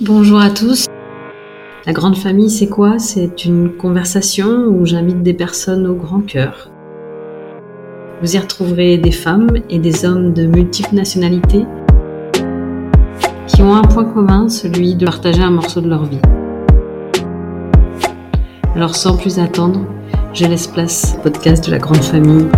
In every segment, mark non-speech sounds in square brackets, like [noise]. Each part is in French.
Bonjour à tous. La grande famille, c'est quoi? C'est une conversation où j'invite des personnes au grand cœur. Vous y retrouverez des femmes et des hommes de multiples nationalités qui ont un point commun, celui de partager un morceau de leur vie. Alors sans plus attendre, je laisse place au podcast de la grande famille.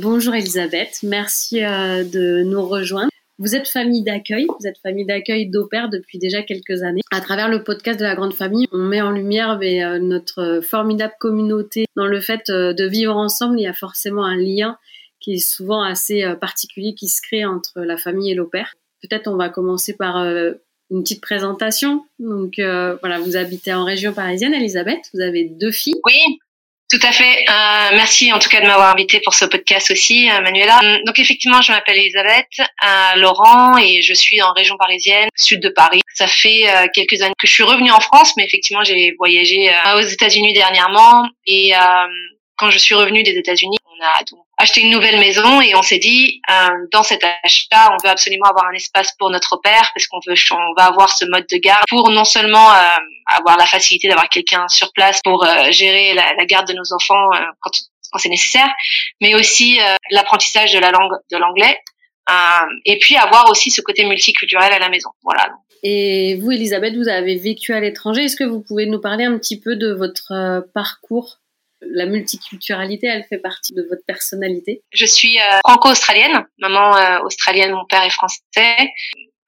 Bonjour Elisabeth, merci euh, de nous rejoindre. Vous êtes famille d'accueil, vous êtes famille d'accueil d'Opère depuis déjà quelques années. À travers le podcast de la Grande Famille, on met en lumière euh, notre formidable communauté. Dans le fait euh, de vivre ensemble, il y a forcément un lien qui est souvent assez euh, particulier qui se crée entre la famille et l'Opère. Peut-être on va commencer par une petite présentation. Donc voilà, vous habitez en région parisienne, Elisabeth, vous avez deux filles. Oui, tout à fait. Euh, merci en tout cas de m'avoir invité pour ce podcast aussi, euh, Manuela. Euh, donc effectivement, je m'appelle Elisabeth euh, Laurent et je suis en région parisienne, sud de Paris. Ça fait euh, quelques années que je suis revenue en France, mais effectivement, j'ai voyagé aux États-Unis dernièrement et quand je suis revenue des États-Unis, on a donc acheté une nouvelle maison et on s'est dit euh, dans cet achat on veut absolument avoir un espace pour notre père parce qu'on veut on va avoir ce mode de garde pour non seulement euh, avoir la facilité d'avoir quelqu'un sur place pour euh, gérer la, la, garde de nos enfants euh, quand, quand c'est nécessaire mais aussi euh, l'apprentissage de la langue de l'anglais et puis avoir aussi ce côté multiculturel à la maison. Voilà. Et vous Elisabeth vous avez vécu à l'étranger. Est-ce que vous pouvez nous parler un petit peu de votre parcours? La multiculturalité, elle fait partie de votre personnalité Je suis euh, franco-australienne, maman euh, australienne, mon père est français.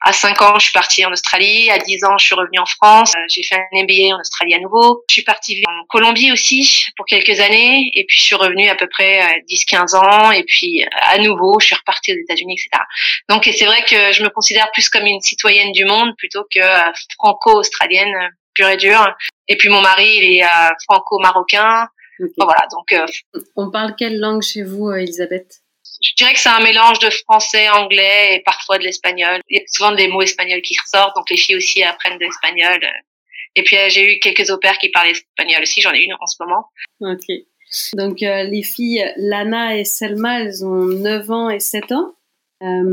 À 5 ans, je suis partie en Australie. À 10 ans, je suis revenue en France. Euh, j'ai fait un MBA en Australie à nouveau. Je suis partie en Colombie aussi pour quelques années. Et puis, je suis revenue à peu près 10-15 ans. Et puis, à nouveau, je suis repartie aux États-Unis, etc. Donc, c'est vrai que je me considère plus comme une citoyenne du monde plutôt que franco-australienne pure et dure. Et puis, mon mari, il est franco-marocain. Voilà, donc. Euh, On parle quelle langue chez vous, euh, Elisabeth? Je dirais que c'est un mélange de français, anglais et parfois de l'espagnol. Il y a souvent des mots espagnols qui ressortent, donc les filles aussi apprennent de l'espagnol. Et puis euh, j'ai eu quelques opères qui parlent espagnol aussi, j'en ai une en ce moment. Ok. Donc les filles, Lana et Selma, elles ont 9 ans et 7 ans.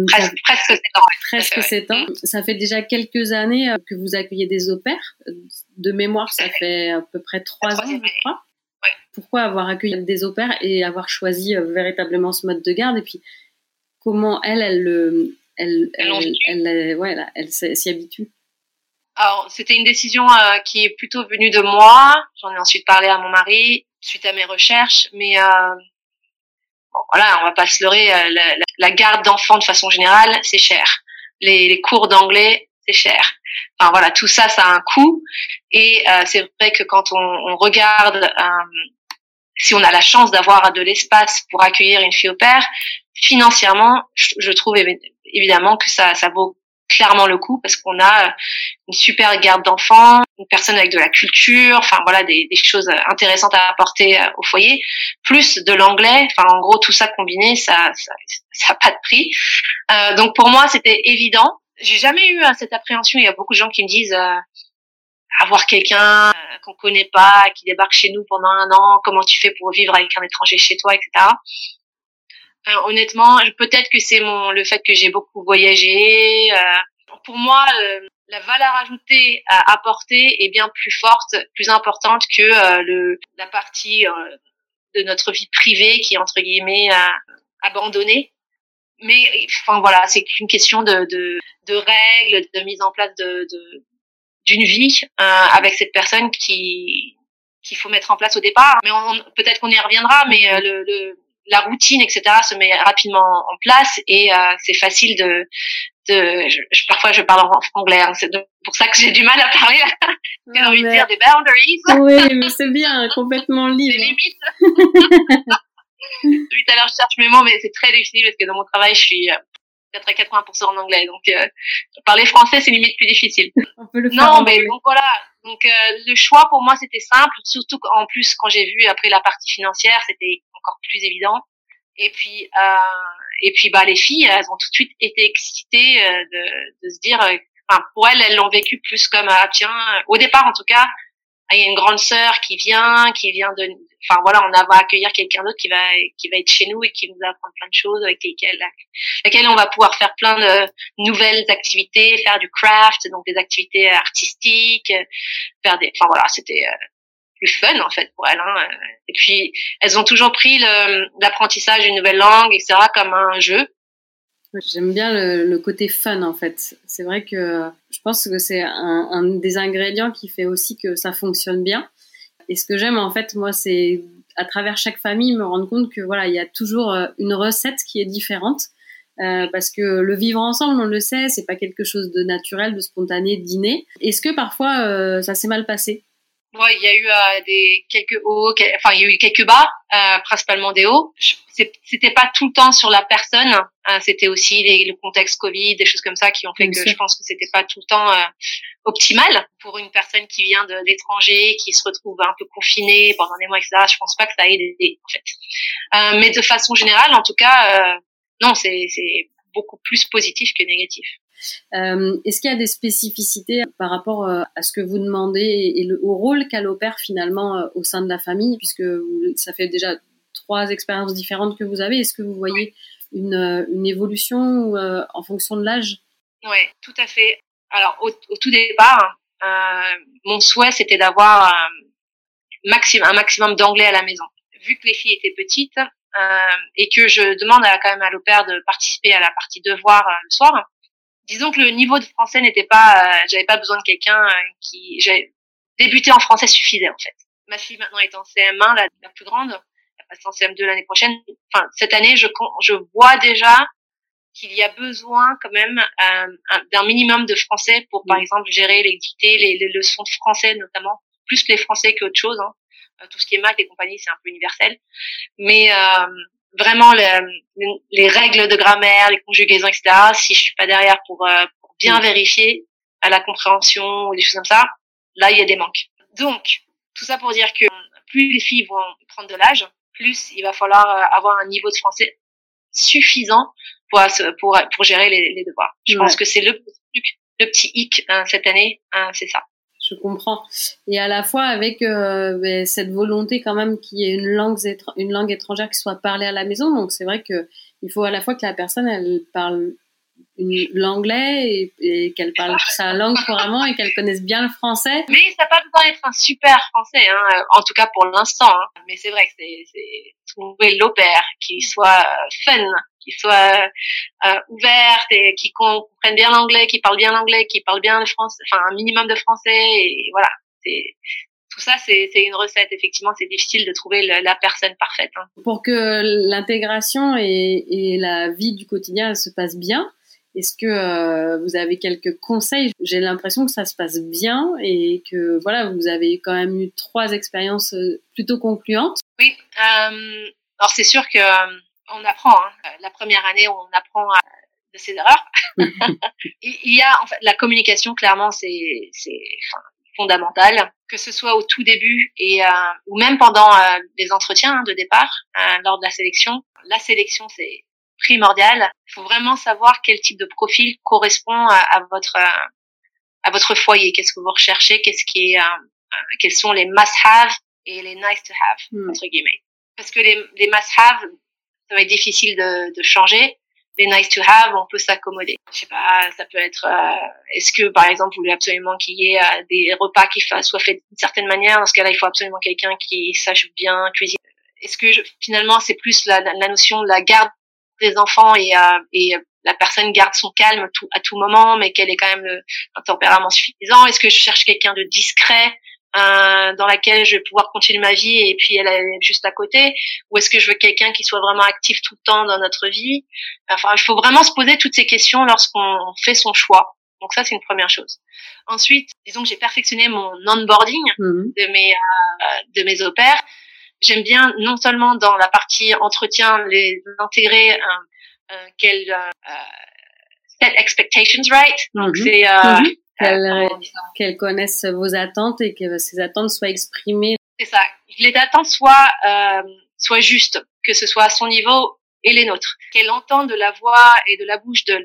presque, presque 7 ans. Presque 7 ans. Ça fait déjà quelques années que vous accueillez des opères. De mémoire, ça fait à peu près 3 ans, je crois pourquoi avoir accueilli des opères et avoir choisi euh, véritablement ce mode de garde et puis comment elle, elle, elle, elle, elle, ouais, elle s'y habitue. Alors, c'était une décision euh, qui est plutôt venue de moi. J'en ai ensuite parlé à mon mari suite à mes recherches, mais euh, bon, voilà, on va pas se leurrer. la, la, garde d'enfants de façon générale, c'est cher. Les, les cours d'anglais, c'est cher. Enfin voilà, tout ça, ça a un coût. Et euh, c'est vrai que quand on, on regarde euh, si on a la chance d'avoir de l'espace pour accueillir une fille au père, financièrement, je, trouve évidemment que ça, ça vaut clairement le coup parce qu'on a une super garde d'enfants, une personne avec de la culture, enfin voilà des, choses intéressantes à apporter euh, au foyer, plus de l'anglais, enfin en gros tout ça combiné, ça ça, ça a pas de prix. Euh, donc pour moi c'était évident. J'ai jamais eu euh, cette appréhension. Il y a beaucoup de gens qui me disent euh, avoir quelqu'un euh, qu'on connaît pas, qui débarque chez nous pendant un an, comment tu fais pour vivre avec un étranger chez toi, etc. Euh, honnêtement, peut-être que c'est mon le fait que j'ai beaucoup voyagé. Euh, pour moi, la valeur ajoutée à apporter est bien plus forte, plus importante que le la partie de notre vie privée qui est entre guillemets abandonnée. Mais enfin voilà, c'est qu'une question de, de, de règles, de mise en place de, de d'une vie euh, avec cette personne qui qu'il faut mettre en place au départ. Mais peut-être qu'on y reviendra, mais euh, le, le, la routine, etc., se met rapidement en place et euh, c'est facile de, de je, parfois je parle en anglais, hein, c'est pour ça que j'ai du mal à parler. j'ai envie de dire des boundaries? Oui, mais c'est bien, complètement [laughs] libre. Des limites. [laughs] Tout à l'heure, je cherche mes mots, mais c'est très difficile parce que dans mon travail, je suis peut-être à 80% en anglais. Donc, euh, parler français, c'est limite plus difficile. On peut le faire non, mais donc voilà. Donc, euh, le choix pour moi, c'était simple. Surtout en plus, quand j'ai vu après la partie financière, c'était encore plus évident. Et puis, euh, et puis, bah, les filles, elles ont tout de suite été excitées euh, de, de se dire, enfin, pour elles, elles l'ont vécu plus comme, ah, tiens, au départ en tout cas, il y a une grande sœur qui vient, qui vient de, enfin voilà, on va accueillir quelqu'un d'autre qui va qui va être chez nous et qui nous apprendre plein de choses avec lesquelles, lesquelles on va pouvoir faire plein de nouvelles activités, faire du craft, donc des activités artistiques, faire des, enfin voilà, c'était euh, plus fun en fait pour elles. Hein. Et puis elles ont toujours pris l'apprentissage d'une nouvelle langue, etc. comme un jeu. J'aime bien le, côté fun en fait. C'est vrai que je pense que c'est un, un, des ingrédients qui fait aussi que ça fonctionne bien. Et ce que j'aime en fait, moi, c'est à travers chaque famille me rendre compte que voilà, il y a toujours euh, une recette qui est différente. Euh, parce que le vivre ensemble, on le sait, c'est pas quelque chose de naturel, de spontané, d'inné. Est-ce que parfois euh, ça s'est mal passé? Ouais, il y a eu euh, des quelques hauts, enfin il y a eu quelques bas, euh, principalement des hauts. C'était pas tout le temps sur la personne, hein, c'était aussi les, le contexte Covid, des choses comme ça qui ont fait que je pense que c'était pas tout le temps euh, optimal pour une personne qui vient de l'étranger, qui se retrouve un peu confinée pendant des mois, etc. Je pense pas que ça a aidé en fait. Euh, mais de façon générale, en tout cas, non, c'est beaucoup plus positif que négatif. Euh, Est-ce qu'il y a des spécificités par rapport euh, à ce que vous demandez et, le, au rôle qu'a l'opère finalement euh, au sein de la famille, puisque ça fait déjà trois expériences différentes que vous avez. Est-ce que vous voyez une, une évolution en fonction de l'âge? Oui, tout à fait. Alors au, au tout départ, mon souhait c'était d'avoir maximum, un maximum d'anglais à la maison. Vu que les filles étaient petites, euh, et que je demande à, quand même à l'opère de participer à la partie devoir le soir, disons que le niveau de français n'était pas, euh, j'avais pas besoin de quelqu'un euh, qui, j'avais débuté en français suffisait en fait. Ma fille maintenant est en CM1, la, la plus grande, elle passe en CM2 l'année prochaine. Enfin, cette année, je, je vois déjà qu'il y a besoin quand même euh, d'un minimum de français pour, par exemple, gérer les dictées, les, les, leçons de français notamment, plus les français qu'autre chose. Hein. Tout ce qui est maths et compagnie, c'est un peu universel. Mais euh, vraiment les, les, règles de grammaire, les conjugaisons, etc. Si je suis pas derrière pour, euh, pour bien vérifier à la compréhension ou des choses comme ça, là il y a des manques. Donc tout ça pour dire que plus les filles vont prendre de l'âge, plus il va falloir euh, avoir un niveau de français suffisant pour pour pour gérer les, les devoirs. Je pense que c'est le le petit hic hein, cette année, hein, c'est ça je comprends. Et à la fois avec euh, ben, cette volonté quand même qu'il y ait une langue, une langue étrangère qui soit parlée à la maison. Donc c'est vrai que il faut à la fois que la personne elle parle l'anglais et, qu'elle parle sa langue couramment et qu'elle connaisse bien le français. Mais ça n'a pas besoin d'être un super français, hein, en tout cas pour l'instant. Hein. Mais c'est vrai que c'est trouver l'opère qui soit fun, qui soit euh, ouverte et qui comprenne bien l'anglais, qui parle bien l'anglais, qui parle bien le français, enfin un minimum de français et voilà. C'est tout ça, c'est une recette. Effectivement, c'est difficile de trouver la personne parfaite. Hein. Pour que l'intégration et, et, la vie du quotidien se passe bien, est-ce que euh, vous avez quelques conseils? J'ai l'impression que ça se passe bien et que voilà, vous avez quand même eu trois expériences euh, plutôt concluantes. Oui, euh, alors c'est sûr que euh, on apprend. Hein. La première année, on apprend de ses erreurs. [laughs] Il y a en fait la communication, clairement, c'est enfin, fondamental, que ce soit au tout début et ou même pendant les entretiens hein, de départ lors de la sélection. La sélection, c'est primordial. Il faut vraiment savoir quel type de profil correspond à, votre à votre foyer. Qu'est-ce que vous recherchez? Qu'est-ce qui est euh, euh, quels sont les must-have et les nice-to-have hmm. entre guillemets. Parce que les, les must-have, ça va être difficile de, de changer. Les nice-to-have, on peut s'accommoder. Je sais pas, ça peut être. Euh, est-ce que par exemple, vous voulez absolument qu'il y ait des repas qui soient faits d'une certaine manière? Dans ce cas-là, il faut absolument quelqu'un qui sache bien cuisiner. Est-ce que finalement, c'est plus la, la notion de la garde des enfants et, euh, et la personne garde son calme tout, à tout moment, mais qu'elle ait quand même le, un tempérament suffisant Est-ce que je cherche quelqu'un de discret euh, dans laquelle je vais pouvoir continuer ma vie et puis elle est juste à côté? Ou est-ce que je veux quelqu'un qui soit vraiment actif tout le temps dans notre vie? Enfin, il faut vraiment se poser toutes ces questions lorsqu'on fait son choix. Donc ça, c'est une première chose. Ensuite, disons que j'ai perfectionné mon onboarding mmh. de mes euh, de mes opères j'aime bien non seulement dans la partie entretien les intégrer euh, euh, qu'elles euh, set expectations right? Donc mhm. c'est euh, qu'elles connaissent vos attentes et que ces attentes soient exprimées. C'est ça. Les attentes soient soient justes, que ce soit à son niveau et les nôtres. Qu'elle entende de la voix et de la bouche de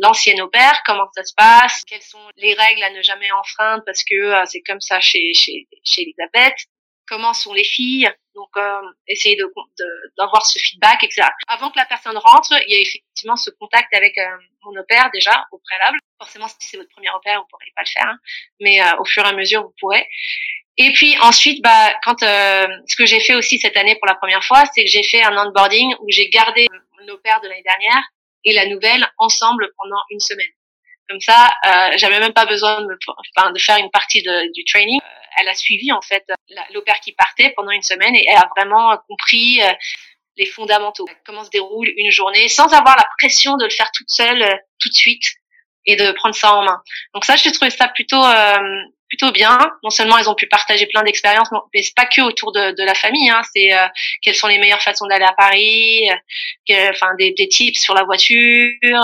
l'ancienne au père comment ça se passe, quelles sont les règles à ne jamais enfreindre parce que euh, c'est comme ça chez, chez, chez Elisabeth, comment sont les filles, donc euh, essayer de d'avoir ce feedback, etc. Avant que la personne rentre, il y a effectivement ce contact avec euh, mon opère déjà au préalable. Forcément, si c'est votre premier opère, vous pourrez pas le faire, hein. mais au fur et à mesure, vous pourrez. Et puis ensuite, bah, quand euh, ce que j'ai fait aussi cette année pour la première fois, c'est que j'ai fait un onboarding où j'ai gardé nos pères de l'année dernière et la nouvelle ensemble pendant une semaine. Comme ça, euh, j'avais même pas besoin de, me, enfin, de faire une partie de, du training. Euh, elle a suivi en fait l'opère qui partait pendant une semaine et elle a vraiment compris euh, les fondamentaux, comment se déroule une journée, sans avoir la pression de le faire toute seule tout de suite et de prendre ça en main. Donc ça, j'ai trouvé ça plutôt plutôt bien. Non seulement elles ont pu partager plein d'expériences, mais c'est pas que autour de, de la famille. Hein. C'est euh, quelles sont les meilleures façons d'aller à Paris, euh, enfin des, des, tips sur la voiture.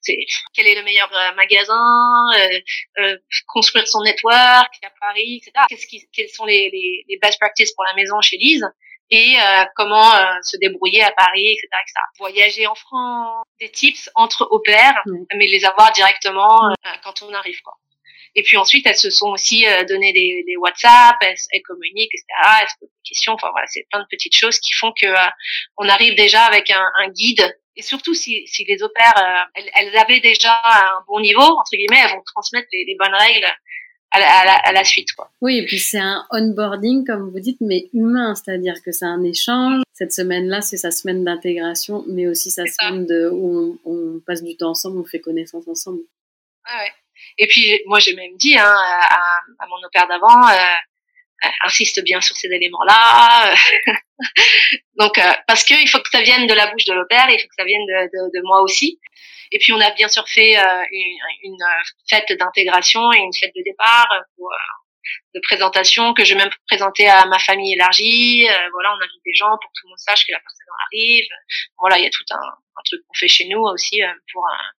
C'est quel est le meilleur euh, magasin, euh, construire son network à Paris, etc. Qu'est-ce qui, quelles sont les, les, les, best practices pour la maison chez Lise? Et comment se débrouiller à Paris, etc., etc. Voyager en France, des tips entre au pair, mais les avoir directement quand on arrive, quoi. Et puis ensuite, elles se sont aussi euh, donné des, des WhatsApp, elles, elles, communiquent, etc. Elles se posent des questions. Enfin voilà, c'est plein de petites choses qui font que euh, on arrive déjà avec un, un, guide. Et surtout, si, si les opères, euh, elles, elles, avaient déjà un bon niveau entre guillemets, elles vont transmettre les, les bonnes règles à la, à, la, à la, suite. Quoi. Oui, et puis c'est un onboarding, comme vous dites, mais humain, c'est-à-dire que c'est un échange. Cette semaine-là, c'est sa semaine d'intégration, mais aussi sa semaine de, où on, on, passe du temps ensemble, on fait connaissance ensemble. Ah ouais. Et puis, moi, j'ai même dit hein, à, à, mon opère d'avant, euh, insiste bien sur ces éléments-là. [laughs] Donc, euh, parce qu'il faut que ça vienne de la bouche de l'opère, il faut que ça vienne de, de, de, moi aussi. Et puis, on a bien sûr fait euh, une, une, fête d'intégration et une fête de départ pour, de présentation que je vais même présenter à ma famille élargie. voilà, on invite des gens pour que tout le monde sache que la personne arrive. Voilà, il y a tout un, un truc qu'on fait chez nous aussi pour un,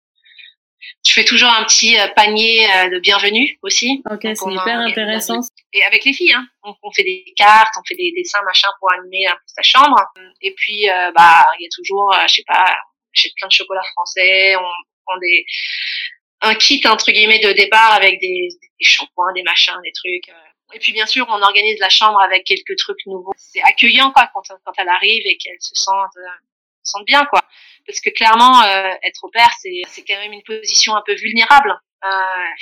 je fais toujours un petit euh, panier euh, de bienvenue aussi. Ok, c'est hyper intéressant. Et avec les filles, hein, on, fait des cartes, on fait des dessins, machin, pour animer un peu sa chambre. Et puis, euh, bah, il y a toujours, je sais pas, j'ai plein de chocolat français, on prend des un kit entre guillemets de départ avec des, des shampoings, des machins, des trucs. Et puis bien sûr, on organise la chambre avec quelques trucs nouveaux. C'est accueillant quoi quand, quand elle arrive et qu'elle se sente, se sente bien quoi parce que clairement, euh, être au père, c'est c'est quand même une position un peu vulnérable. Euh,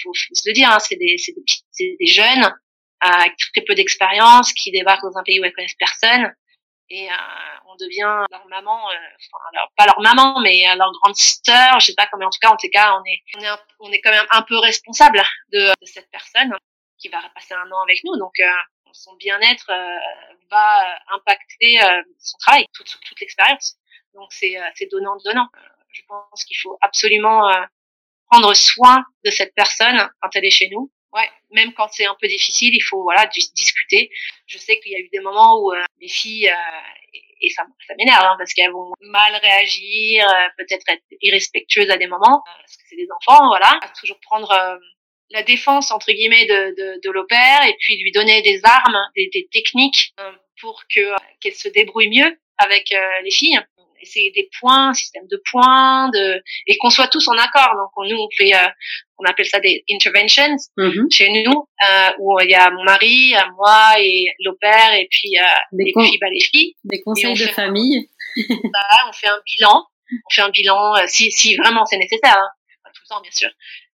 faut, faut, se le dire, hein, c'est des c'est des, des, jeunes euh, avec très peu d'expérience qui débarquent dans un pays où elles connaissent personne et euh, on devient leur maman, euh, enfin alors, pas leur maman, mais leur grande sœur, je sais pas comment. En tout cas, en tout cas, on est on est on est quand même un peu responsable de, de cette personne qui va passer un an avec nous. Donc son bien-être va impacter son travail, toute toute l'expérience. Donc c'est euh, c'est donnant donnant. Euh, je pense qu'il faut absolument euh, prendre soin de cette personne quand elle est chez nous. Ouais, même quand c'est un peu difficile, il faut voilà discuter. Je sais qu'il y a eu des moments où les filles et ça, m'énerve hein, parce qu'elles vont mal réagir, peut-être être irrespectueuses à des moments parce que c'est des enfants, voilà. toujours prendre la défense entre guillemets de, de, de l'opère et puis lui donner des armes, des, des techniques pour que qu'elle se débrouille mieux avec les filles c'est des points, un système de points, de et qu'on soit tous en accord. Donc nous on fait, euh, on appelle ça des interventions mm-hmm. chez nous, euh, où il y a mon mari, moi et l'opère et puis euh, des et puis bah, les filles. Des conseils de famille. [laughs] on fait un bilan, on fait un bilan euh, si si vraiment c'est nécessaire, hein. pas tout le temps bien sûr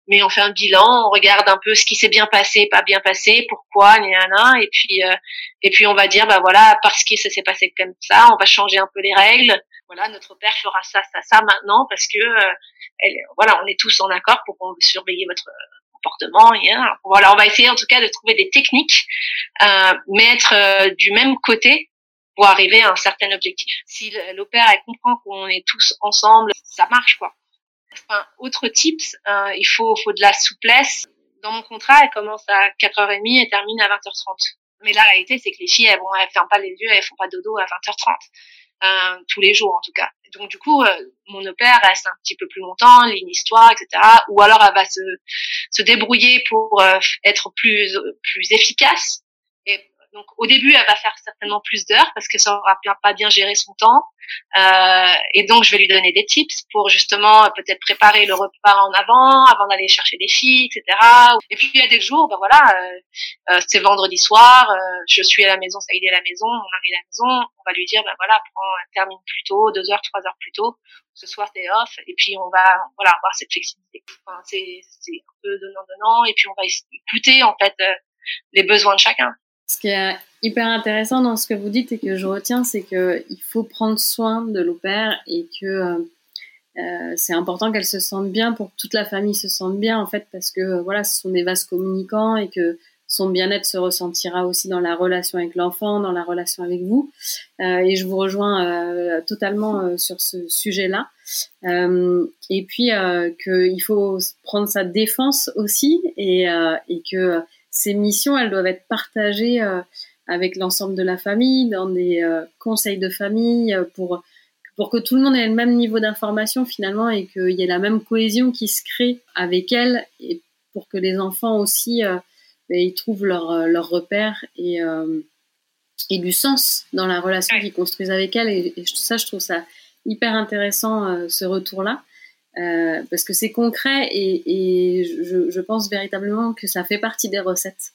mais on fait un bilan, on regarde un peu ce qui s'est bien passé, pas bien passé, pourquoi, et puis euh, et puis on va dire bah voilà parce que ça s'est passé comme ça, on va changer un peu les règles. Voilà, notre père fera ça, ça, ça maintenant parce que euh, elle, voilà, on est tous en accord pour surveiller votre comportement. Et, hein, voilà, on va essayer en tout cas de trouver des techniques, euh, mais être euh, du même côté pour arriver à un certain objectif. Si l'opère elle comprend qu'on est tous ensemble, ça marche quoi. Enfin, autre tips, euh, il faut, faut de la souplesse. Dans mon contrat, elle commence à 4h30 et termine à 20h30. Mais la réalité, c'est que les filles, elles, vont, elles ferment pas les yeux, elles font pas dodo à 20h30. Euh, tous les jours en tout cas. Donc du coup, euh, mon opère reste un petit peu plus longtemps, lit une histoire, etc. Ou alors elle va se, se débrouiller pour euh, être plus plus efficace. Donc au début, elle va faire certainement plus d'heures parce que ça aura pas bien géré son temps. Euh, et donc je vais lui donner des tips pour justement euh, peut-être préparer le repas en avant, avant d'aller chercher des filles, etc. Et puis il y a des jours, ben voilà, euh, euh c'est vendredi soir, euh, je suis à la maison, ça est à la maison, on arrive à la maison, on va lui dire ben voilà, prends, termine plus tôt, deux heures, trois heures plus tôt. Ce soir t'es off et puis on va voilà avoir cette flexibilité. Enfin, c'est c'est un peu donnant donnant et puis on va écouter en fait les besoins de chacun. Ce qui est hyper intéressant dans ce que vous dites et que je retiens, c'est qu'il faut prendre soin de l'opère et que euh, euh, c'est important qu'elle se sente bien pour que toute la famille se sente bien en fait parce que euh, voilà, ce sont des vases communicants et que son bien-être se ressentira aussi dans la relation avec l'enfant, dans la relation avec vous. Et je vous rejoins totalement sur ce sujet-là. et puis qu'il faut prendre sa défense aussi et que ces missions, elles doivent être partagées euh, avec l'ensemble de la famille, dans des euh, conseils de famille, euh, pour, pour que tout le monde ait le même niveau d'information finalement et qu'il y ait la même cohésion qui se crée avec elle et pour que les enfants aussi ben, ils trouvent leur, leur repère et, et du sens dans la relation qu'ils construisent avec elle. Et, et, ça, je trouve ça hyper intéressant, ce retour-là. Euh, parce que c'est concret et, je, je, pense véritablement que ça fait partie des recettes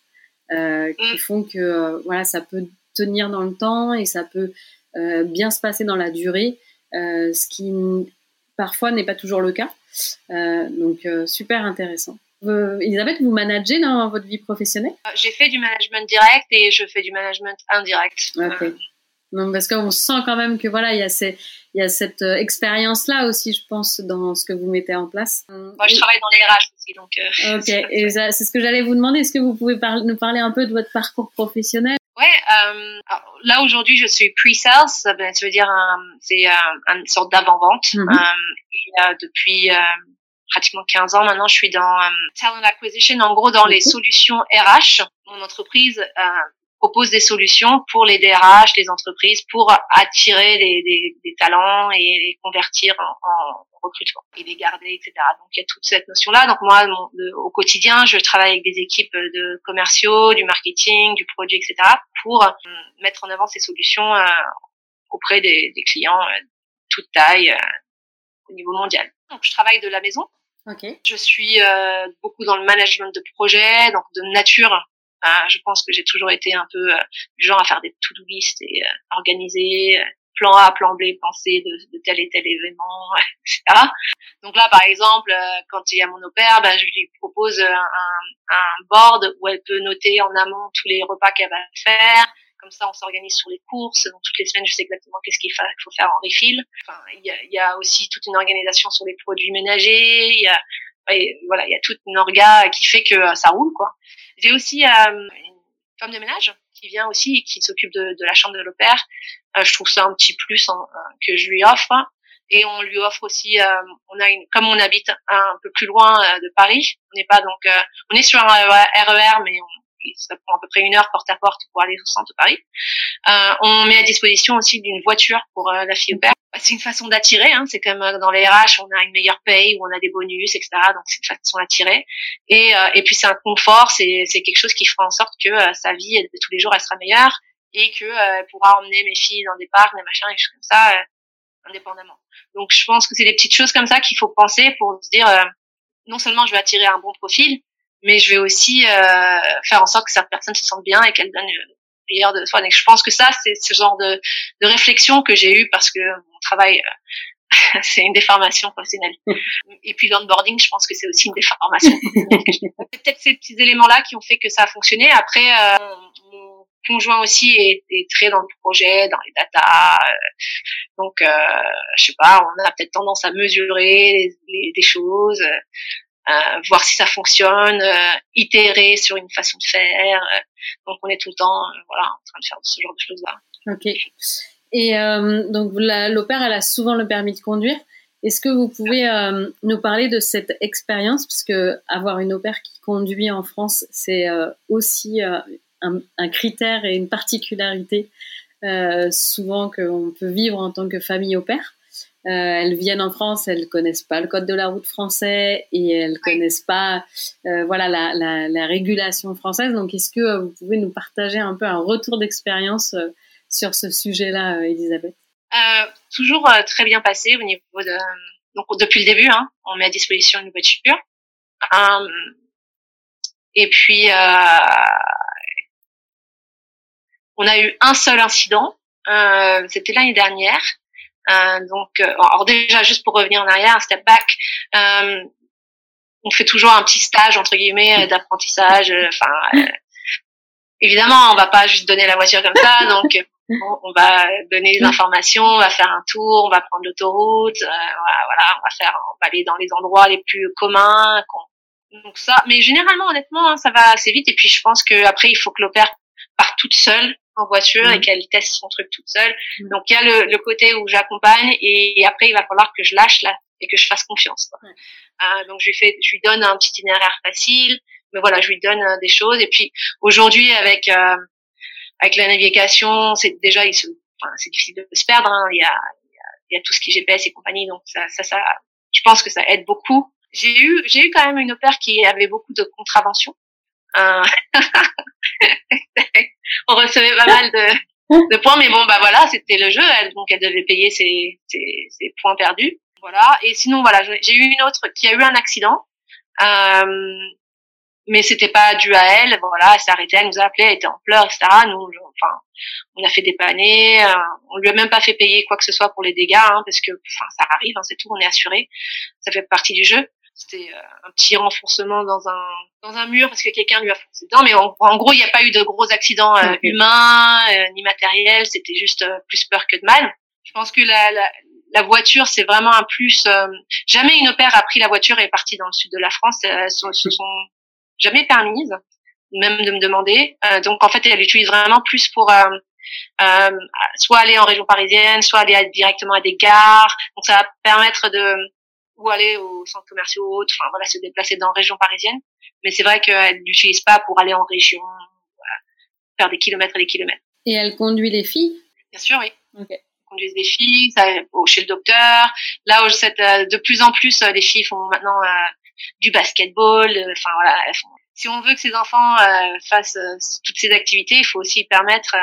euh, qui mm. font que euh, voilà ça peut tenir dans le temps et ça peut bien se passer dans la durée, ce qui parfois n'est pas toujours le cas. donc super intéressant. Elisabeth, vous managez dans votre vie professionnelle? J'ai fait du management direct et je fais du management indirect. Okay. Donc, parce qu'on sent quand même que voilà, il y a ces, il y a cette euh, expérience-là aussi, je pense, dans ce que vous mettez en place. Moi, je travaille dans les RH aussi, donc. Euh, [laughs] ok, et c'est ce que j'allais vous demander. Est-ce que vous pouvez nous parler un peu de votre parcours professionnel? Ouais, euh, là aujourd'hui, je suis pre-sales, ça veut dire c'est une sorte d'avant-vente. Mm-hmm. et depuis pratiquement 15 ans maintenant, je suis dans talent acquisition, en gros dans les solutions RH. Mon entreprise propose des solutions pour les DRH, les entreprises, pour attirer des, des, des talents et les convertir en, en, recrutement et les garder, etc. Donc il y a toute cette notion-là. Donc moi, au quotidien, je travaille avec des équipes de commerciaux, du marketing, du produit, etc. pour euh, mettre en avant ces solutions euh, auprès des, des clients euh, toute taille euh, au niveau mondial. Donc je travaille de la maison. Okay. Je suis beaucoup dans le management de projets, donc de nature je pense que j'ai toujours été un peu euh, du genre à faire des to-do list et euh, organiser euh, plan A, plan B, penser de, tel et tel événement, [laughs] etc. Donc là, par exemple, quand il y a mon opère, ben, je lui propose un, un board où elle peut noter en amont tous les repas qu'elle va faire. Comme ça, on s'organise sur les courses. Donc, toutes les semaines, je sais exactement qu'est-ce qu'il faut faire en refill. Enfin, il y a, y a, aussi toute une organisation sur les produits ménagers. Il y a, voilà, il y a toute une orga qui fait que ça roule, quoi. J'ai aussi euh, une femme de ménage qui vient aussi et qui s'occupe de, de, la chambre de l'opère. Euh, je trouve ça un petit plus hein, que je lui offre. Et on lui offre aussi, euh, on a une, comme on habite un peu plus loin de Paris, on n'est pas donc, on est sur un RER, mais on, ça prend à peu près une heure porte à porte pour aller au centre de Paris. Euh, on met à disposition aussi d'une voiture pour euh, la fille au père. C'est une façon d'attirer, hein. c'est comme euh, dans les RH, on a une meilleure paye, où on a des bonus, etc. Donc c'est une façon d'attirer. Et, euh, et puis c'est un confort, c'est, quelque chose qui fera en sorte que sa vie de tous les jours, elle sera meilleure et que elle pourra emmener mes filles dans des parcs, des machins, et choses comme ça, indépendamment. Donc je pense que c'est des petites choses comme ça qu'il faut penser pour se dire, non seulement je vais attirer un bon profil, mais je vais aussi euh, faire en sorte que cette personne se sente bien et qu'elle donne le meilleur de soi. Et je pense que ça, c'est ce genre de, de réflexion que j'ai eu parce que mon travail, euh, [laughs] c'est une déformation professionnelle. [laughs] Et puis l'onboarding, je pense que c'est aussi une déformation [laughs] c'est peut-être ces petits éléments-là qui ont fait que ça a fonctionné. Après, euh, mon conjoint aussi est, est, très dans le projet, dans les data. Euh, donc, euh, je sais pas, on a peut-être tendance à mesurer les, les, des choses. Euh, voir si ça fonctionne, euh, itérer sur une façon de faire. Euh, donc on est tout le temps voilà, en train de faire ce genre de choses-là. Ok. Et donc l'opère, elle a souvent le permis de conduire. Est-ce que vous pouvez nous parler de cette expérience? Parce que avoir une opère qui conduit en France, c'est aussi un, un, critère et une particularité souvent qu'on peut vivre en tant que famille opère. Euh, elles viennent en France, elles connaissent pas le code de la route français et elles connaissent pas, euh, voilà, la, la, la, régulation française. Donc, est-ce que euh, vous pouvez nous partager un peu un retour d'expérience euh, sur ce sujet-là, Elisabeth? Toujours très bien passé au niveau de, donc depuis le début, hein, on met à disposition une voiture. et puis, on a eu un seul incident. C'était l'année dernière. Euh, donc, euh, alors déjà, juste pour revenir en arrière, un step back, euh, on fait toujours un petit stage entre guillemets d'apprentissage. Enfin, évidemment, on va pas juste donner la voiture comme ça, donc on, va donner des informations, on va faire un tour, on va prendre l'autoroute, voilà, on va faire, on va aller dans les endroits les plus communs. Donc ça, mais généralement, honnêtement, hein, ça va assez vite. Et puis, je pense que après, il faut que l'opère parte toute seule en voiture et qu'elle teste son truc toute seule. Donc il y a le, le côté où j'accompagne et, après il va falloir que je lâche là et que je fasse confiance. Euh, donc je lui fais, je lui donne un petit itinéraire facile, mais voilà, je lui donne euh, des choses. Et puis aujourd'hui avec euh, avec la navigation, c'est déjà il se, enfin, c'est difficile de se perdre. Hein. Il, y a, il y a tout ce qui est GPS et compagnie, donc ça, ça, ça, je pense que ça aide beaucoup. J'ai eu j'ai eu quand même une opère qui avait beaucoup de contraventions. Euh, [laughs] on recevait pas mal de, points, mais bon, bah voilà, c'était le jeu, elle, donc elle devait payer ses, points perdus. Voilà. Et sinon, voilà, j'ai eu une autre qui a eu un accident, euh, mais c'était pas dû à elle. Voilà, elle s'est arrêtée, elle nous a appelé, elle était en pleurs, etc. Nous, enfin, on a fait dépanner, euh, on lui a même pas fait payer quoi que ce soit pour les dégâts, hein, parce que, enfin, ça arrive, hein, c'est tout, on est assuré, ça fait partie du jeu. C'était euh, un petit renforcement dans un dans un mur parce que quelqu'un lui a foncé dedans. Mais en, gros, il n'y a pas eu de gros accidents euh, humains euh, ni matériels. C'était juste plus peur que de mal. Je pense que la, la, la voiture, c'est vraiment un plus. jamais une opère a pris la voiture et est partie dans le sud de la France. Elles se sont jamais permises, même de me demander. donc en fait, elle l'utilise vraiment plus pour euh, soit aller en région parisienne, soit aller directement à des gares. Donc ça va permettre de ou aller au centre commercial ou autre, enfin voilà, se déplacer dans la région parisienne. Mais c'est vrai qu'elle l'utilise pas pour aller en région, faire des kilomètres et des kilomètres. Et elle conduit les filles? Bien sûr, oui. Okay. Elle conduit des filles, ça, chez le docteur. Là, où cette, euh, de plus en plus, euh, les filles font maintenant euh, du basketball. Enfin voilà, font... si on veut que ces enfants fassent toutes ces activités, il faut aussi permettre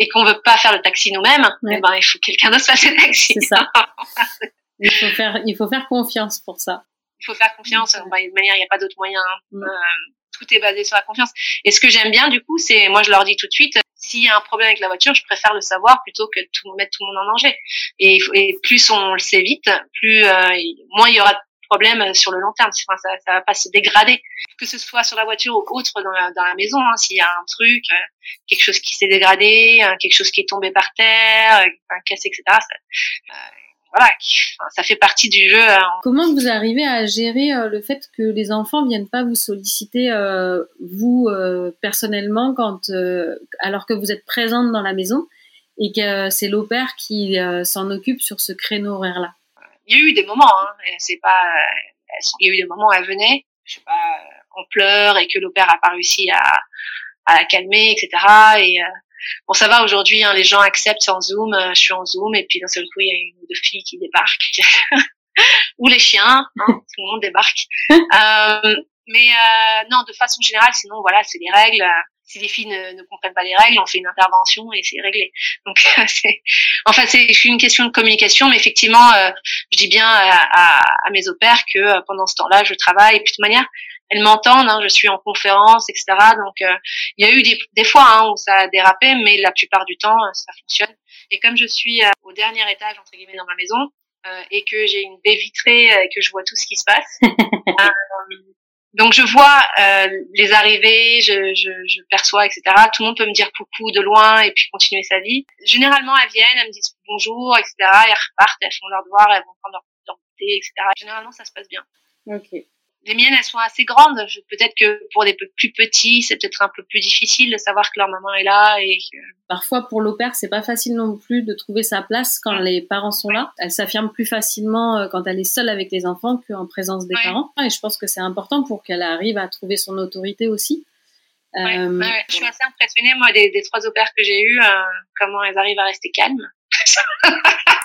et qu'on veut pas faire le taxi nous-mêmes, ouais. eh ben il faut que quelqu'un d'autre fasse le taxi. C'est ça. [laughs] Il faut faire, il faut faire confiance pour ça. Il faut faire confiance. de manière, il n'y a pas d'autre moyen. Hein. Mm. Euh, tout est basé sur la confiance. Et ce que j'aime bien, du coup, c'est, moi, je leur dis tout de suite, s'il y a un problème avec la voiture, je préfère le savoir plutôt que de tout, mettre tout le monde en danger. Et, et plus on le sait vite, plus, euh, moins il y aura de problèmes sur le long terme. Enfin, ça, ça va pas se dégrader. Que ce soit sur la voiture ou autre dans la, dans la maison, hein, s'il y a un truc, euh, quelque chose qui s'est dégradé, quelque chose qui est tombé par terre, un cassé, etc. Ça, voilà, ça fait partie du jeu. Hein. Comment vous arrivez à gérer euh, le fait que les enfants viennent pas vous solliciter euh, vous euh, personnellement quand alors que vous êtes présente dans la maison et que c'est l'opère qui s'en occupe sur ce créneau horaire là Il y a eu des moments, hein, c'est pas, il y a eu des moments où elle venait, je sais pas, en pleurs et que l'opère a pas réussi à, à la calmer, etc. Et Bon, ça va aujourd'hui, hein, les gens acceptent en Zoom, euh, je suis en Zoom, et puis d'un seul coup, il y a une ou deux filles qui débarquent, [laughs] ou les chiens, hein, [laughs] tout le monde débarque. Euh, mais euh, non, de façon générale, sinon, voilà, c'est les règles. Si les filles ne, ne, comprennent pas les règles, on fait une intervention et c'est réglé. Donc, [laughs] c'est, enfin, c'est une question de communication, mais effectivement, euh, je dis bien à, à, à mes opères que pendant ce temps-là, je travaille. Et puis de toute manière, elles m'entendent, hein, je suis en conférence, etc. Donc euh, il y a eu des, des fois hein, où ça a dérapé, mais la plupart du temps euh, ça fonctionne. Et comme je suis euh, au dernier étage entre guillemets dans ma maison et que j'ai une baie vitrée et que je vois tout ce qui se passe, [laughs] donc je vois les arrivées, je, je, je, perçois, etc. Tout le monde peut me dire coucou de loin et puis continuer sa vie. Généralement elles viennent, elles me disent bonjour, etc. Elles repartent, elles font leur devoir, elles vont prendre leur, leur thé, etc. Généralement ça se passe bien. Ok les miennes, elles sont assez grandes. Peut-être que pour des plus petits, c'est peut-être un peu plus difficile de savoir que leur maman est là et que... Parfois, pour l'opère, c'est pas facile non plus de trouver sa place quand les parents sont là. Elle s'affirme plus facilement euh, quand elle est seule avec les enfants qu'en présence des parents. Et je pense que c'est important pour qu'elle arrive à trouver son autorité aussi. Euh, je suis assez impressionnée, moi, des, des trois opères que j'ai eues, euh, comment elles arrivent à rester calmes. [laughs]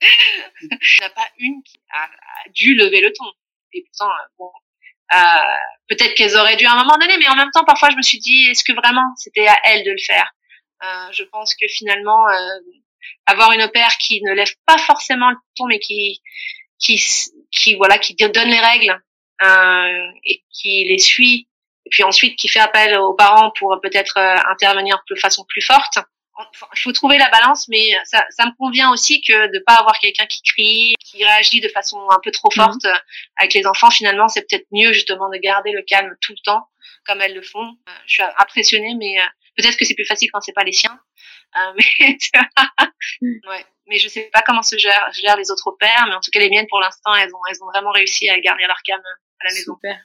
Il n'y en a pas une qui a, dû lever le ton. Et pourtant, euh, bon, euh, peut-être qu'elles auraient dû à un moment donné, mais en même temps, parfois, je me suis dit, est-ce que vraiment c'était à elles de le faire? Euh, Je pense que finalement, euh, avoir une opère qui ne lève pas forcément le ton, mais qui, qui, qui voilà, qui donne les règles euh, et qui les suit, et puis ensuite qui fait appel aux parents pour peut-être euh, intervenir de façon plus forte il faut trouver la balance, mais ça, ça me convient aussi que de pas avoir quelqu'un qui crie, qui réagit de façon un peu trop forte mhm. avec les enfants. Finalement, c'est peut-être mieux justement de garder le calme tout le temps, comme elles le font. Euh, je suis impressionnée, mais euh, peut-être que c'est plus facile quand c'est pas les siens. Euh, [laughs] mais ouais. Mais je sais pas comment se gèrent, gèrent les autres pères, mais en tout cas les miennes pour l'instant, elles ont, elles ont vraiment réussi à garder leur calme à la maison. Super,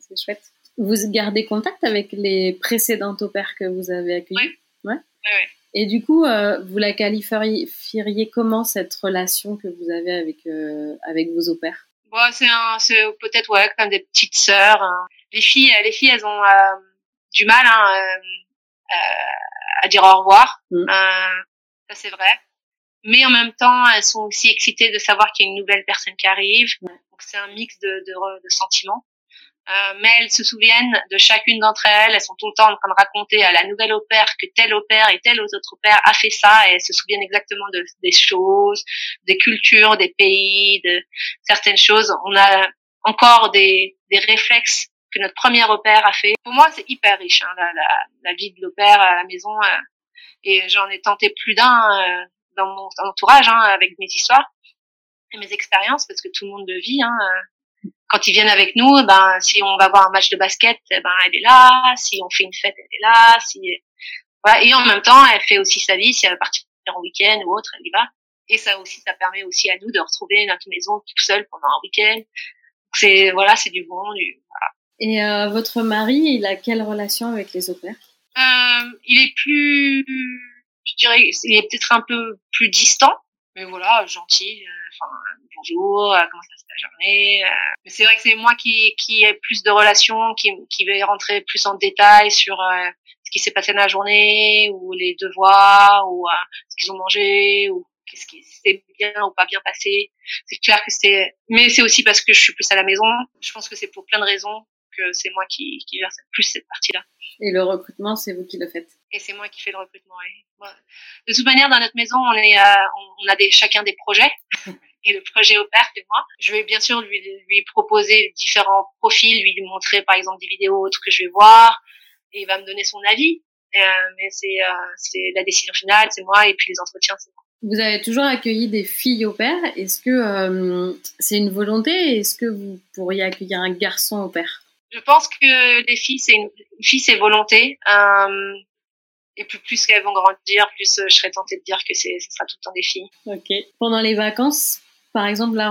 c'est chouette. Vous gardez contact avec les précédentes au pères que vous avez accueillies Oui. Ouais. Ouais, et du coup, euh, vous la qualifieriez comment cette relation que vous avez avec euh, avec vos opères bon, C'est c'est peut-être ouais comme des petites sœurs. Hein. Les filles, les filles, elles ont euh, du mal hein, à dire au revoir. Mm. ça c'est vrai. Mais en même temps, elles sont aussi excitées de savoir qu'il y a une nouvelle personne qui arrive. Donc c'est un mix de, de, de sentiments. Euh, mais elles se souviennent de chacune d'entre elles. Elles sont tout le temps en train de raconter à la nouvelle opère que tel opère et tel autre opère a fait ça et elles se souviennent exactement de, des choses, des cultures, des pays, de certaines choses. On a encore des, des réflexes que notre premier opère a fait. Pour moi, c'est hyper riche, hein, la, la, la, vie de l'opère à la maison. Euh, et j'en ai tenté plus d'un euh, dans mon entourage hein, avec mes histoires et mes expériences parce que tout le monde le vit. Hein, quand ils viennent avec nous, ben si on va voir un match de basket, eh ben elle est là. Si on fait une fête, elle est là. Si voilà. Et en même temps, elle fait aussi sa vie. Si elle va partir en week-end ou autre, elle y va. Et ça aussi, ça permet aussi à nous de retrouver notre maison tout seul pendant un week-end. C'est voilà, c'est du bon. Du, voilà. Et euh, votre mari, il a quelle relation avec les opères euh, Il est plus, je dirais, il est peut-être un peu plus distant, mais voilà, gentil. Euh, enfin, bonjour, euh, comment ça se passe la journée. Euh. Mais c'est vrai que c'est moi qui qui ai plus de relations, qui qui vais rentrer plus en détail sur euh, ce qui s'est passé dans la journée ou les devoirs ou ce qu'ils ont mangé ou qu'est-ce qui s'est bien ou pas bien passé. C'est clair que c'est, mais c'est aussi parce que je suis plus à la maison. Je pense que c'est pour plein de raisons que c'est moi qui, qui gère plus cette partie-là. Et le recrutement, c'est vous qui le faites? Et c'est moi qui fais le recrutement. De toute manière, dans notre maison, on, est, on a des, chacun des projets. [laughs] et le projet opère, c'est moi. Je vais bien sûr lui, lui proposer différents profils, lui montrer par exemple des vidéos autres que je vais voir, et il va me donner son avis. Euh, mais c'est euh, c'est la décision finale, c'est moi, et puis les entretiens, c'est moi. Vous avez toujours accueilli des filles au père. Est-ce que euh, c'est une volonté? Est-ce que vous pourriez accueillir un garçon au père Je pense que les filles, c'est une, une fille, c'est volonté. Euh, et plus, plus qu'elles vont grandir, plus je serais tentée de dire que ce sera tout le temps des filles. Ok. Pendant les vacances, par exemple, là,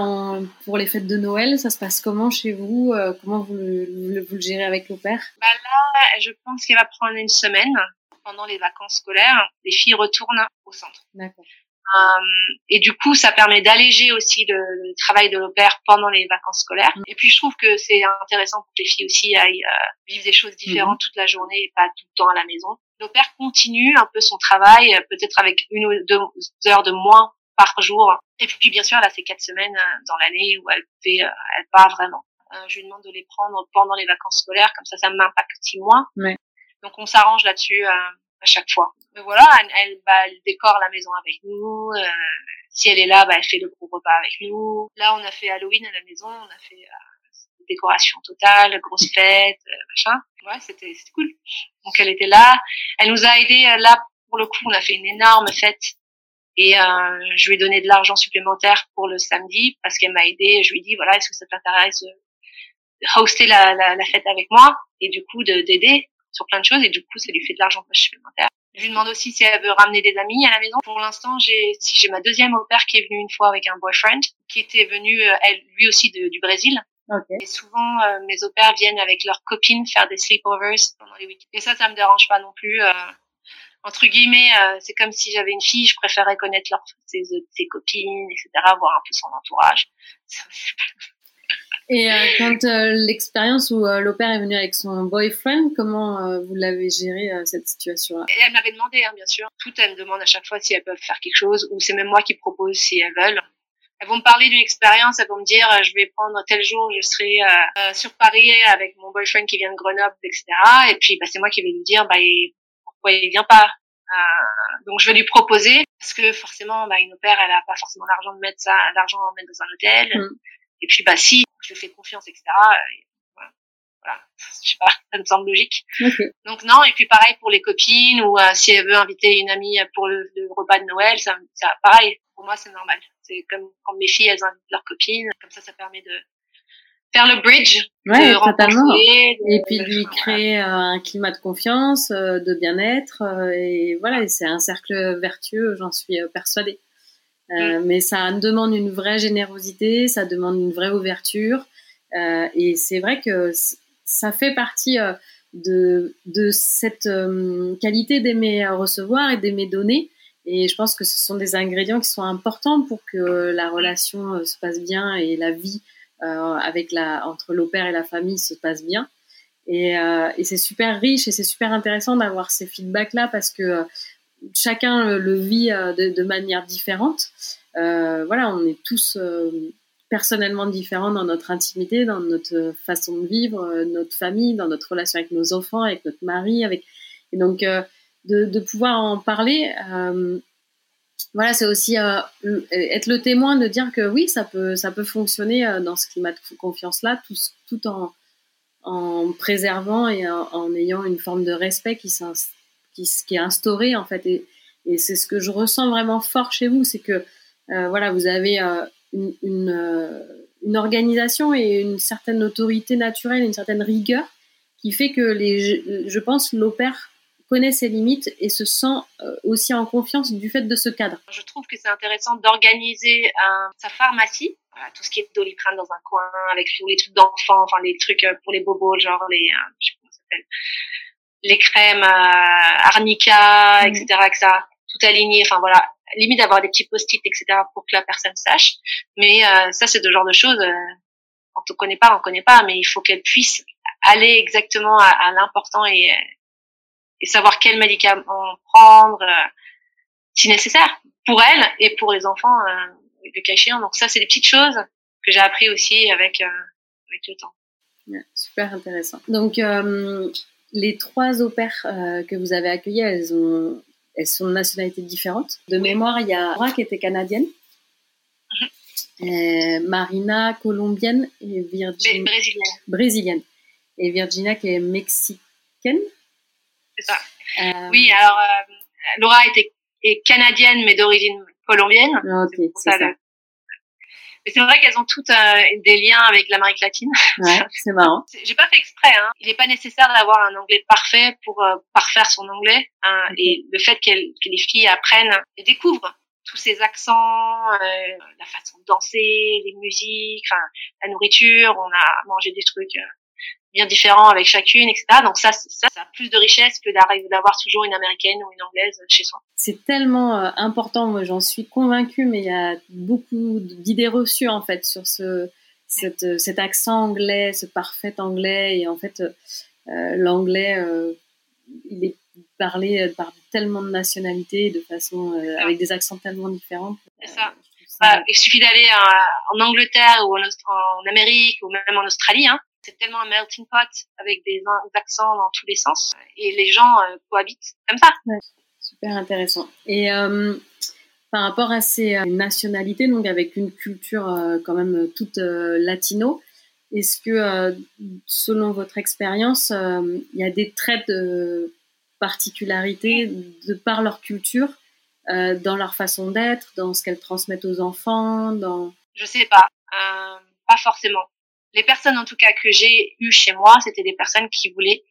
pour les fêtes de Noël, ça se passe comment chez vous euh, Comment vous le, vous, le gérez avec le père bah Là, je pense qu'elle va prendre une semaine pendant les vacances scolaires. Les filles retournent au centre. D'accord. Euh, et du coup, ça permet d'alléger aussi le, travail de l'opère pendant les vacances scolaires. Mm. Et puis, je trouve que c'est intéressant pour que les filles aussi aillent euh, vivre des choses différentes mm. toute la journée et pas tout le temps à la maison. L'opère continue un peu son travail, peut-être avec une ou deux heures de moins par jour. Et puis bien sûr, elle a ces quatre semaines euh, dans l'année où elle fait, euh, elle part vraiment. Euh, je lui demande de les prendre pendant les vacances scolaires, comme ça, ça m'impacte six mois. Donc on s'arrange là-dessus à chaque fois. Mais voilà, elle, bah, elle, décore la maison avec nous. si elle est là, bah, elle fait le gros repas avec nous. Là, on a fait Halloween à la maison, on a fait décoration totale, grosse [laughs] fête, machin. Ouais, c'était cool. Donc elle était là. Elle nous a aidé là pour le coup. On a fait une énorme fête et euh, je lui ai donné de l'argent supplémentaire pour le samedi parce qu'elle m'a aidé. Je lui ai dit voilà, est-ce que ça t'intéresse de hoster la, la, la, fête avec moi et du coup d'aider sur plein de choses et du coup ça lui fait de l'argent supplémentaire. Je lui demande aussi si elle veut ramener des amis à la maison. Pour l'instant, j'ai si j'ai ma deuxième au père qui est venue une fois avec un boyfriend qui était venu euh, elle lui aussi de, du Brésil. Okay. Et souvent euh, mes au viennent avec leurs copines faire des sleepovers pendant les week-ends. Et ça, ça me dérange pas non plus. Euh, entre guillemets, euh, c'est comme si j'avais une fille, je préférais connaître leur, ses, ses copines, etc., voir un peu son entourage. Et euh, quand euh, l'expérience où euh, l'opère est venu avec son boyfriend, comment vous l'avez géré cette situation-là? Elle m'avait demandé, hein, bien sûr. Toutes elles me demandent à chaque fois si elles peuvent faire quelque chose, ou c'est même moi qui propose si elles veulent. Elles vont me parler d'une expérience, elles vont me dire je vais prendre tel jour, je serai sur Paris avec mon boyfriend qui vient de Grenoble, etc. Et puis bah, c'est moi qui vais lui dire bah, il vient pas. donc je vais lui proposer parce que forcément bah, une opère elle a pas forcément l'argent de mettre ça, l'argent à mettre dans un hôtel. Mm. Et puis bah si je fais confiance, etc. voilà. voilà. Je sais pas, ça me semble logique. Donc non, et puis pareil pour les copines ou euh, si elle veut inviter une amie pour le, repas de Noël, ça, ça pareil. Pour moi, c'est normal. C'est comme quand mes filles elles invitent leurs copines, comme ça, ça permet de faire le bridge, ouais, totalement. et puis lui créer euh, un climat de confiance, euh, de bien-être, et voilà, c'est un cercle vertueux, j'en suis persuadée. Euh, mm. Mais ça demande une vraie générosité, ça demande une vraie ouverture. Euh, et c'est vrai que ça fait partie euh, de, de cette qualité d'aimer recevoir et d'aimer donner. Et je pense que ce sont des ingrédients qui sont importants pour que la relation se passe bien et la vie avec la, entre l'opère et la famille se passe bien. Et, et c'est super riche et c'est super intéressant d'avoir ces feedbacks-là parce que chacun le, vit euh, de, manière différente. Euh, voilà, on est tous euh, personnellement différents dans notre intimité, dans notre façon de vivre, notre famille, dans notre relation avec nos enfants, avec notre mari, avec et donc de, pouvoir en parler. Voilà, c'est aussi être le témoin de dire que oui, ça peut, ça peut fonctionner dans ce climat de confiance-là, tout, tout en, en préservant et en, ayant une forme de respect qui qui, qui est instauré en fait. Et, et c'est ce que je ressens vraiment fort chez vous, c'est que euh, voilà, vous avez euh, une, une, euh, une, organisation et une certaine autorité naturelle, une certaine rigueur qui fait que les, je pense, l'opère connaît ses limites et se sent aussi en confiance du fait de ce cadre. Je trouve que c'est intéressant d'organiser sa pharmacie, tout ce qui est doliprane dans un coin, avec tous les trucs d'enfants, enfin les trucs pour les bobos, genre les, je sais pas comment ça s'appelle, les crèmes euh, arnica, etc., mm. etc., tout aligné. Enfin voilà, limite d'avoir des petits post-it, etc., pour que la personne sache. Mais euh, ça, c'est le genre de choses. Euh, quand on connaît pas, on connaît pas, mais il faut qu'elle puisse aller exactement à, l'important et, et savoir quel médicament prendre, euh, si nécessaire, pour elle et pour les enfants, euh, le cas échéant. Donc ça, c'est des petites choses que j'ai appris aussi avec avec le temps. super intéressant. Donc, euh, les trois opères euh, que vous avez accueillies, elles, ont, elles sont de nationalités différentes. De mémoire, il y a Laura qui était canadienne, mhm. euh, Marina colombienne et Virginia brésilienne. brésilienne. Et Virginia qui est mexicaine. C'est ça. Euh, oui, alors Laura était est canadienne mais d'origine colombienne. Ah, ok, c'est ça. Mais c'est vrai qu'elles ont toutes euh, des liens avec l'Amérique latine. Ouais, [laughs] c'est marrant. J'ai pas fait exprès. Hein. Il n'est pas nécessaire d'avoir un anglais parfait pour euh, parfaire son anglais. Hein. Et le fait que les filles apprennent et découvrent tous ces accents, euh, la façon de danser, les musiques, la nourriture. On a mangé des trucs euh, bien différents avec chacune, etc. Donc ça, ça, ça a plus de richesse que d'avoir toujours une américaine ou une anglaise chez soi. C'est tellement euh, important, moi j'en suis convaincue, mais il y a beaucoup d'idées reçues en fait sur ce, cette, cet accent anglais, ce parfait anglais, et en fait euh, l'anglais, euh, il est parlé par tellement de nationalités, de façon avec des accents tellement différents. C'est ça. Bah, il suffit d'aller en Angleterre ou en, en, Amérique ou même en Australie. Hein c'est tellement un melting pot avec des accents dans tous les sens et les gens euh, cohabitent comme ça. super intéressant. Et euh, par rapport à ces euh, nationalités, donc avec une culture quand même toute latino, est-ce que selon votre expérience, il y a des traits de particularité de par leur culture, dans leur façon d'être, dans ce qu'elles transmettent aux enfants, dans... Je sais pas, pas forcément les personnes en tout cas que j'ai eues chez moi, c'était des personnes qui voulaient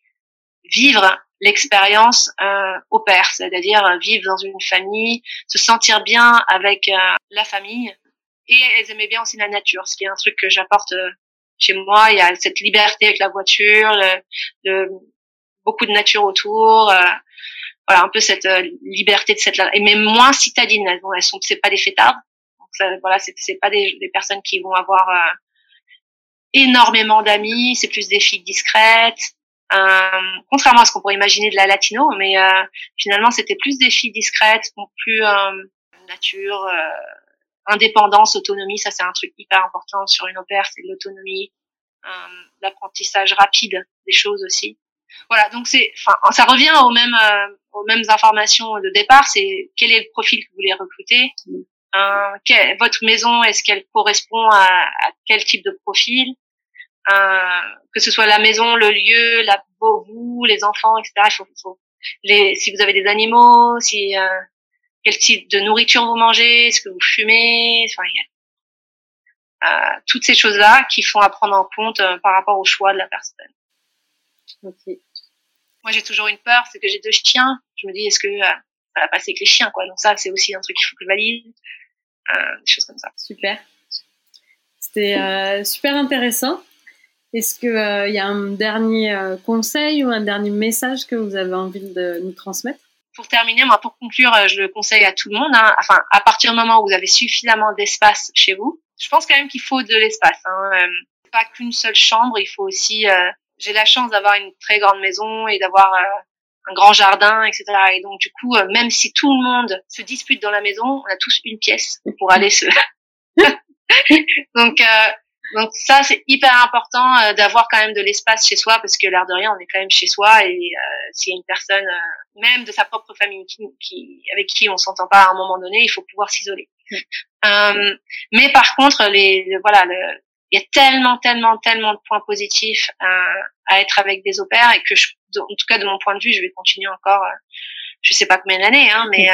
vivre l'expérience euh, au père, c'est-à-dire euh, vivre dans une famille, se sentir bien avec euh, la famille. Et elles aimaient bien aussi la nature, ce qui est un truc que j'apporte euh, chez moi. Il y a cette liberté avec la voiture, le, beaucoup de nature autour. voilà, un peu cette liberté de cette et mais moins citadine. Elles, elles sont, c'est pas des fêtards. Donc ça, voilà, c'est, c'est pas des, des personnes qui vont avoir énormément d'amis, c'est plus des filles discrètes. Euh, contrairement à ce qu'on pourrait imaginer de la latino, mais euh, finalement c'était plus des filles discrètes, plus euh, nature, indépendance, autonomie, ça c'est un truc hyper important sur une opère, c'est l'autonomie, l'apprentissage rapide des choses aussi. Voilà, donc c'est, enfin, ça revient aux mêmes, aux mêmes informations de départ. C'est quel est le profil que vous voulez recruter, euh, votre maison, est-ce qu'elle correspond à, à, quel type de profil, euh, que ce soit la maison, le lieu, la, vous, les enfants, etc. Il faut, faut les, si vous avez des animaux, si euh, quel type de nourriture vous mangez, est-ce que vous fumez, enfin, euh, toutes ces choses-là qui font à prendre en compte par rapport au choix de la personne. Okay. Moi, j'ai toujours une peur, c'est que j'ai deux chiens. Je me dis, est-ce que ça va passer avec les chiens, quoi? Donc ça, c'est aussi un truc qu'il faut que je valide. Euh, des choses comme ça. Super. C'était euh, super intéressant. Est-ce qu'il euh, y a un dernier conseil ou un dernier message que vous avez envie de nous transmettre? Pour terminer, moi, pour conclure, je le conseille à tout le monde. Hein. Enfin, à partir du moment où vous avez suffisamment d'espace chez vous, je pense quand même qu'il faut de l'espace. Hein. pas qu'une seule chambre, il faut aussi. J'ai la chance d'avoir une très grande maison et d'avoir un grand jardin, etc. Et donc du coup, même si tout le monde se dispute dans la maison, on a tous une pièce pour [laughs] aller se. [laughs] donc euh, donc ça, c'est hyper important euh, d'avoir quand même de l'espace chez soi parce que l'air de rien, on est quand même chez soi et euh, s'il y a une personne, euh, même de sa propre famille, qui, qui avec qui on s'entend pas à un moment donné, il faut pouvoir s'isoler. Euh, mais par contre, les, voilà, le, il y a tellement, tellement, tellement de points positifs à être avec des opères et que je, en tout cas de mon point de vue, je vais continuer encore, je sais pas combien d'années, hein, mais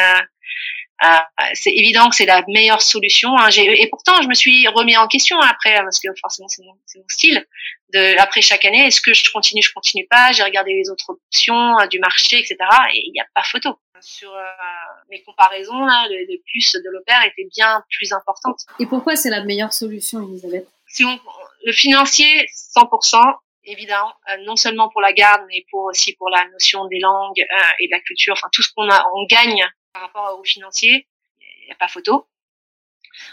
euh, c'est évident que c'est la meilleure solution. Hein. Et pourtant, je me suis remis en question après, parce que forcément, c'est mon, mon, style. De, après chaque année, est-ce que je continue, je continue pas? J'ai regardé les autres options euh, du marché, etc. Et il n'y a pas photo. Sur euh, mes comparaisons, là, le, le plus de l'opère était bien plus importante. Et pourquoi c'est la meilleure solution, Elisabeth? Le financier, 100%, évidemment, euh, non seulement pour la garde, mais pour aussi pour la notion des langues euh, et de la culture, enfin tout ce qu'on a, on gagne par rapport au financier, il n'y a pas photo.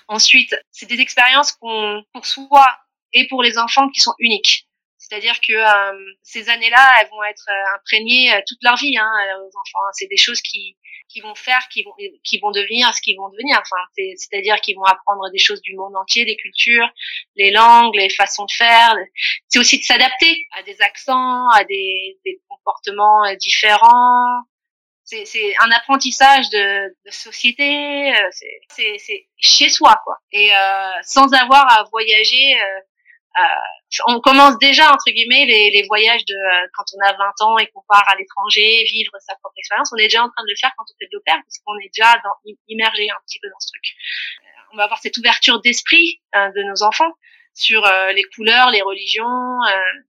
Ensuite, c'est des expériences qu'on pour soi et pour les enfants qui sont uniques. C'est-à-dire que euh, ces années-là, elles vont être euh, imprégnées euh, toute leur vie hein, aux enfants. C'est des choses qui qui vont faire, qui vont qui vont devenir ce qu'ils vont devenir. Enfin, c'est-à-dire qu'ils vont apprendre des choses du monde entier, des cultures, les langues, les façons de faire. C'est aussi de s'adapter à des accents, à des, des comportements différents, c'est un apprentissage de, de société, euh, c'est chez soi quoi. Et euh, sans avoir à voyager, euh, euh, on commence déjà entre guillemets les, les voyages de euh, quand on a 20 ans et qu'on part à l'étranger vivre sa propre expérience. On est déjà en train de le faire quand on fait de l'opéra parce qu'on est déjà immergé un petit peu dans ce truc. On va avoir cette ouverture d'esprit de nos enfants sur les couleurs, les religions,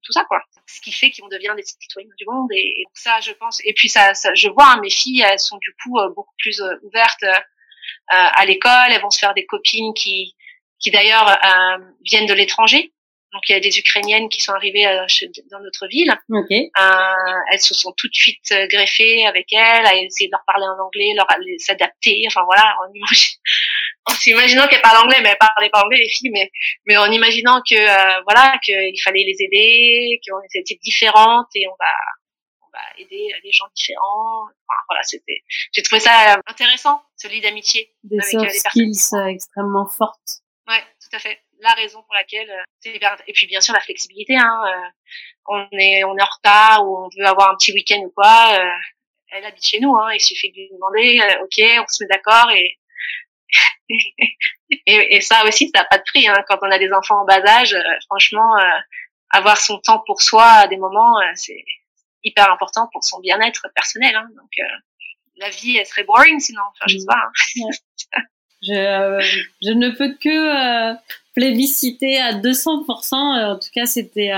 tout ça quoi ce qui fait qu'on devient des citoyens du monde et, ça je pense et puis ça, ça je vois hein, mes filles elles sont du coup euh, beaucoup plus euh, ouvertes euh, à l'école elles vont se faire des copines qui qui d'ailleurs viennent de l'étranger donc il y a des Ukrainiennes qui sont arrivées dans notre ville. Okay. elles se sont tout de suite greffées avec elles, à essayer de leur parler en anglais, leur s'adapter. Enfin voilà, en, imagine, [laughs] en s'imaginant qu'elles parlent anglais, mais elles parlaient pas anglais les filles, mais mais en imaginant que euh, voilà qu'il fallait les aider, qu'on était différentes et on va on va aider les gens différents. Enfin, voilà, c'était j'ai trouvé ça intéressant ce lit d'amitié des avec soft skills extrêmement fortes. Ouais, tout à fait. La raison pour laquelle c'est et puis bien sûr la flexibilité. Hein, euh, on est on est en retard ou on veut avoir un petit week-end ou quoi. Euh, elle habite chez nous, hein, il suffit de lui demander, ok, on se met d'accord et [laughs] et, et, ça aussi, ça n'a pas de prix. Hein. Quand on a des enfants en bas âge, euh, franchement, euh, avoir son temps pour soi à des moments, euh, c'est hyper important pour son bien-être personnel. Hein. Donc, la vie, elle serait boring sinon. Enfin, je sais pas. Hein. [laughs] je, je, ne peux que plébisciter à 200%. En tout cas, c'était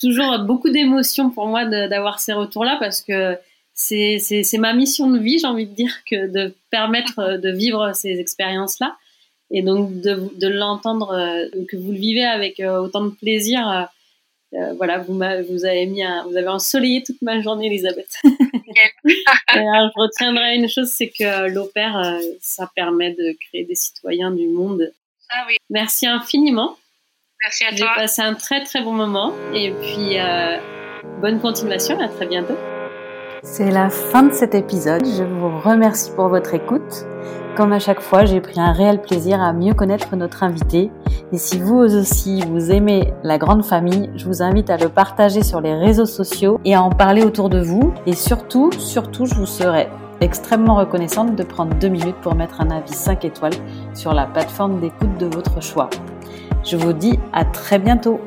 toujours beaucoup d'émotions pour moi d'avoir ces retours-là parce que c'est ma mission de vie, j'ai envie de dire, que de permettre euh, de vivre ces expériences-là. Et donc de, de l'entendre, euh, que vous le vivez avec euh, autant de plaisir. voilà, vous, avez mis, vous avez ensoleillé toute ma journée, Elisabeth. [laughs] je retiendrai une chose, c'est que l'opère, ça permet de créer des citoyens du monde. Ah oui. Merci infiniment. Merci à toi. J'ai passé un très très bon moment et puis euh, bonne continuation. À très bientôt. C'est la fin de cet épisode. Je vous remercie pour votre écoute. Comme à chaque fois, j'ai pris un réel plaisir à mieux connaître notre invité. Et si vous aussi vous aimez la grande famille, je vous invite à le partager sur les réseaux sociaux et à en parler autour de vous. Et surtout, surtout, je vous serai extrêmement reconnaissante de prendre deux minutes pour mettre un avis 5 étoiles sur la plateforme d'écoute de votre choix. Je vous dis à très bientôt